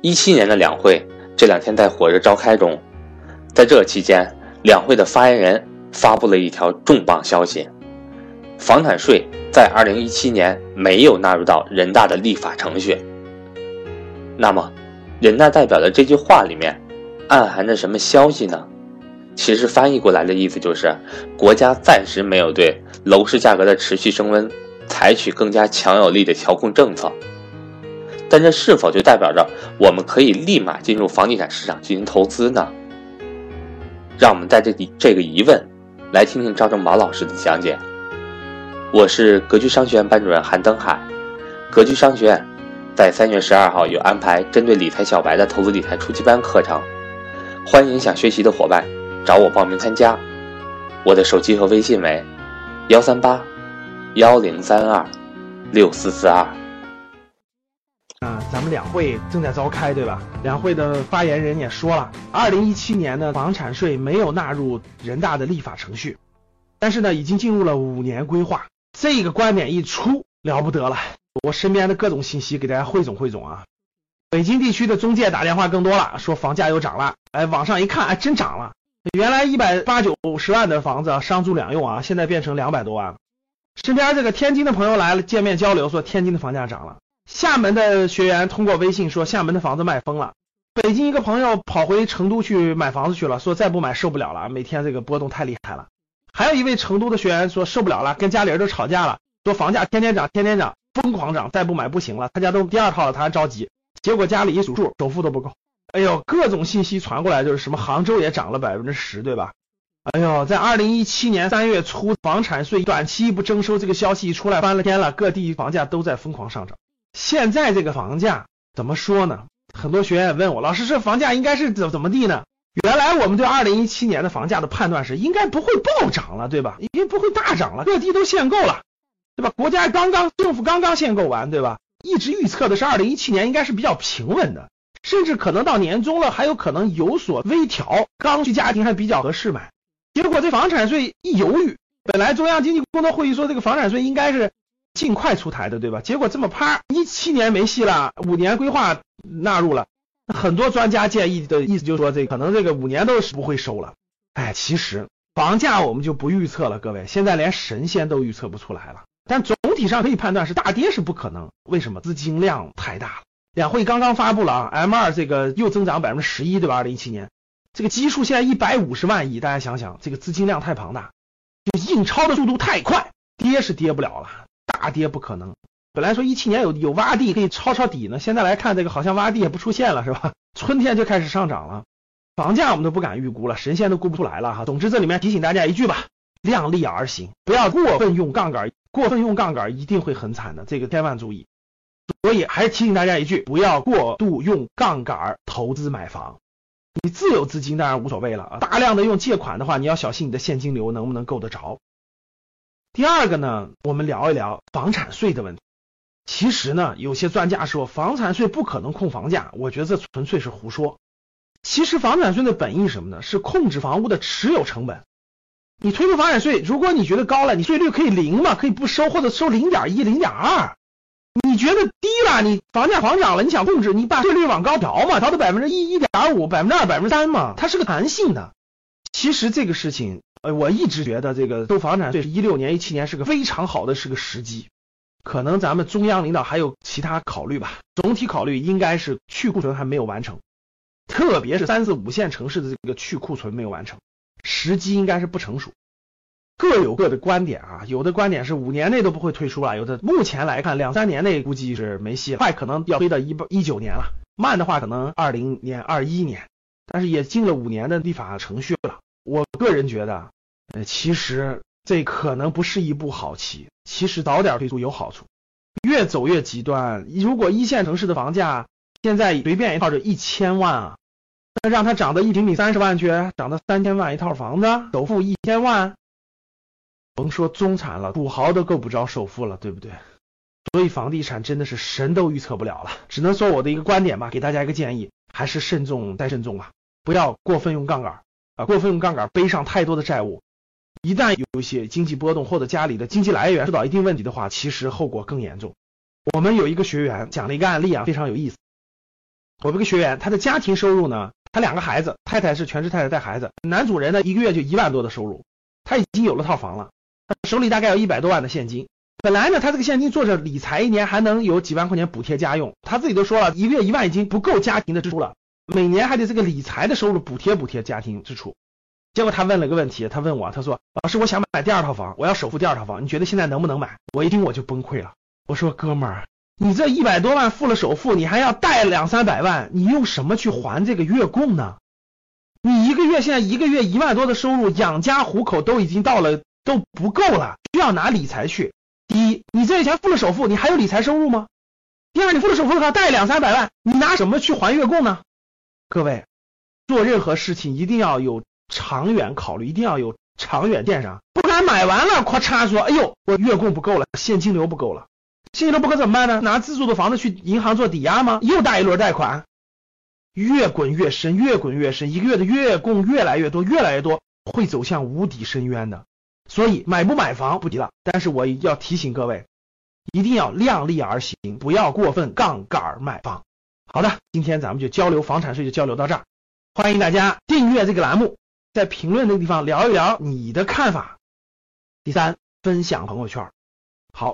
一七年的两会这两天在火热召开中，在这期间，两会的发言人发布了一条重磅消息：房产税在二零一七年没有纳入到人大的立法程序。那么，人大代表的这句话里面暗含着什么消息呢？其实翻译过来的意思就是，国家暂时没有对楼市价格的持续升温采取更加强有力的调控政策。但这是否就代表着我们可以立马进入房地产市场进行投资呢？让我们带着这个疑问，来听听赵正宝老师的讲解。我是格局商学院班主任韩登海，格局商学院在三月十二号有安排针对理财小白的投资理财初级班课程，欢迎想学习的伙伴找我报名参加。我的手机和微信为幺三八幺零三二六四四二。啊，咱们两会正在召开，对吧？两会的发言人也说了，二零一七年的房产税没有纳入人大的立法程序，但是呢，已经进入了五年规划。这个观点一出，了不得了！我身边的各种信息给大家汇总汇总啊。北京地区的中介打电话更多了，说房价又涨了。哎，网上一看，哎，真涨了。原来一百八九十万的房子，商住两用啊，现在变成两百多万。身边这个天津的朋友来了，见面交流，说天津的房价涨了。厦门的学员通过微信说，厦门的房子卖疯了。北京一个朋友跑回成都去买房子去了，说再不买受不了了，每天这个波动太厉害了。还有一位成都的学员说受不了了，跟家里人都吵架了，说房价天天涨，天天涨，疯狂涨，再不买不行了。他家都第二套了，他还着急。结果家里一数数，首付都不够。哎呦，各种信息传过来，就是什么杭州也涨了百分之十，对吧？哎呦，在二零一七年三月初，房产税短期不征收这个消息一出来，翻了天了，各地房价都在疯狂上涨。现在这个房价怎么说呢？很多学员问我，老师，这房价应该是怎怎么地呢？原来我们对二零一七年的房价的判断是，应该不会暴涨了，对吧？应该不会大涨了，各地都限购了，对吧？国家刚刚政府刚刚限购完，对吧？一直预测的是二零一七年应该是比较平稳的，甚至可能到年终了还有可能有所微调，刚需家庭还比较合适买。结果这房产税一犹豫，本来中央经济工作会议说这个房产税应该是。尽快出台的，对吧？结果这么啪，一七年没戏了，五年规划纳入了。很多专家建议的意思就是说，这可能这个五年都是不会收了。哎，其实房价我们就不预测了，各位，现在连神仙都预测不出来了。但总体上可以判断是大跌是不可能。为什么？资金量太大了。两会刚刚发布了啊，M 二这个又增长百分之十一，对吧？二零一七年这个基数现在一百五十万亿，大家想想，这个资金量太庞大，就印钞的速度太快，跌是跌不了了。大跌不可能。本来说一七年有有洼地可以抄抄底呢，现在来看这个好像洼地也不出现了，是吧？春天就开始上涨了，房价我们都不敢预估了，神仙都估不出来了哈。总之这里面提醒大家一句吧，量力而行，不要过分用杠杆，过分用杠杆一定会很惨的，这个千万注意。所以还是提醒大家一句，不要过度用杠杆投资买房。你自有资金当然无所谓了啊，大量的用借款的话，你要小心你的现金流能不能够得着。第二个呢，我们聊一聊房产税的问题。其实呢，有些专家说房产税不可能控房价，我觉得这纯粹是胡说。其实房产税的本意什么呢？是控制房屋的持有成本。你推出房产税，如果你觉得高了，你税率可以零嘛，可以不收或者收零点一、零点二。你觉得低了，你房价狂涨了，你想控制，你把税率往高调嘛，调到百分之一、一点五、百分之二、百分之三嘛，它是个弹性的。其实这个事情。呃，我一直觉得这个收房产税，一六年、一七年是个非常好的是个时机，可能咱们中央领导还有其他考虑吧。总体考虑应该是去库存还没有完成，特别是三四五线城市的这个去库存没有完成，时机应该是不成熟。各有各的观点啊，有的观点是五年内都不会退出了，有的目前来看两三年内估计是没戏了，快可能要推到一八一九年了，慢的话可能二零年、二一年，但是也进了五年的立法程序了。我个人觉得。呃，其实这可能不是一步好棋。其实早点退出有好处，越走越极端。如果一线城市的房价现在随便一套就一千万啊，那让它涨到一平米三十万去，涨到三千万一套房子，首付一千万，甭说中产了，土豪都够不着首付了，对不对？所以房地产真的是神都预测不了了，只能说我的一个观点吧，给大家一个建议，还是慎重再慎重啊，不要过分用杠杆啊，过分用杠杆背上太多的债务。一旦有一些经济波动或者家里的经济来源受到一定问题的话，其实后果更严重。我们有一个学员讲了一个案例啊，非常有意思。我这个学员他的家庭收入呢，他两个孩子，太太是全职太太带孩子，男主人呢一个月就一万多的收入，他已经有了套房了，手里大概有一百多万的现金。本来呢，他这个现金做着理财，一年还能有几万块钱补贴家用。他自己都说了，一个月一万已经不够家庭的支出了，每年还得这个理财的收入补贴补贴家庭支出。结果他问了个问题，他问我，他说：“老师，我想买第二套房，我要首付第二套房，你觉得现在能不能买？”我一听我就崩溃了，我说：“哥们儿，你这一百多万付了首付，你还要贷两三百万，你用什么去还这个月供呢？你一个月现在一个月一万多的收入，养家糊口都已经到了都不够了，需要拿理财去。”第一，你这些钱付了首付，你还有理财收入吗？第二，你付了首付的话，贷两三百万，你拿什么去还月供呢？各位，做任何事情一定要有长远考虑，一定要有长远电商，不敢买完了，咔嚓说，哎呦，我月供不够了，现金流不够了，现金流不够怎么办呢？拿自住的房子去银行做抵押吗？又贷一轮贷款，越滚越深，越滚越深，一个月的月供越来越多，越来越多，会走向无底深渊的。所以买不买房不提了，但是我要提醒各位，一定要量力而行，不要过分杠杆买房。好的，今天咱们就交流房产税就交流到这儿，欢迎大家订阅这个栏目，在评论那个地方聊一聊你的看法。第三，分享朋友圈。好。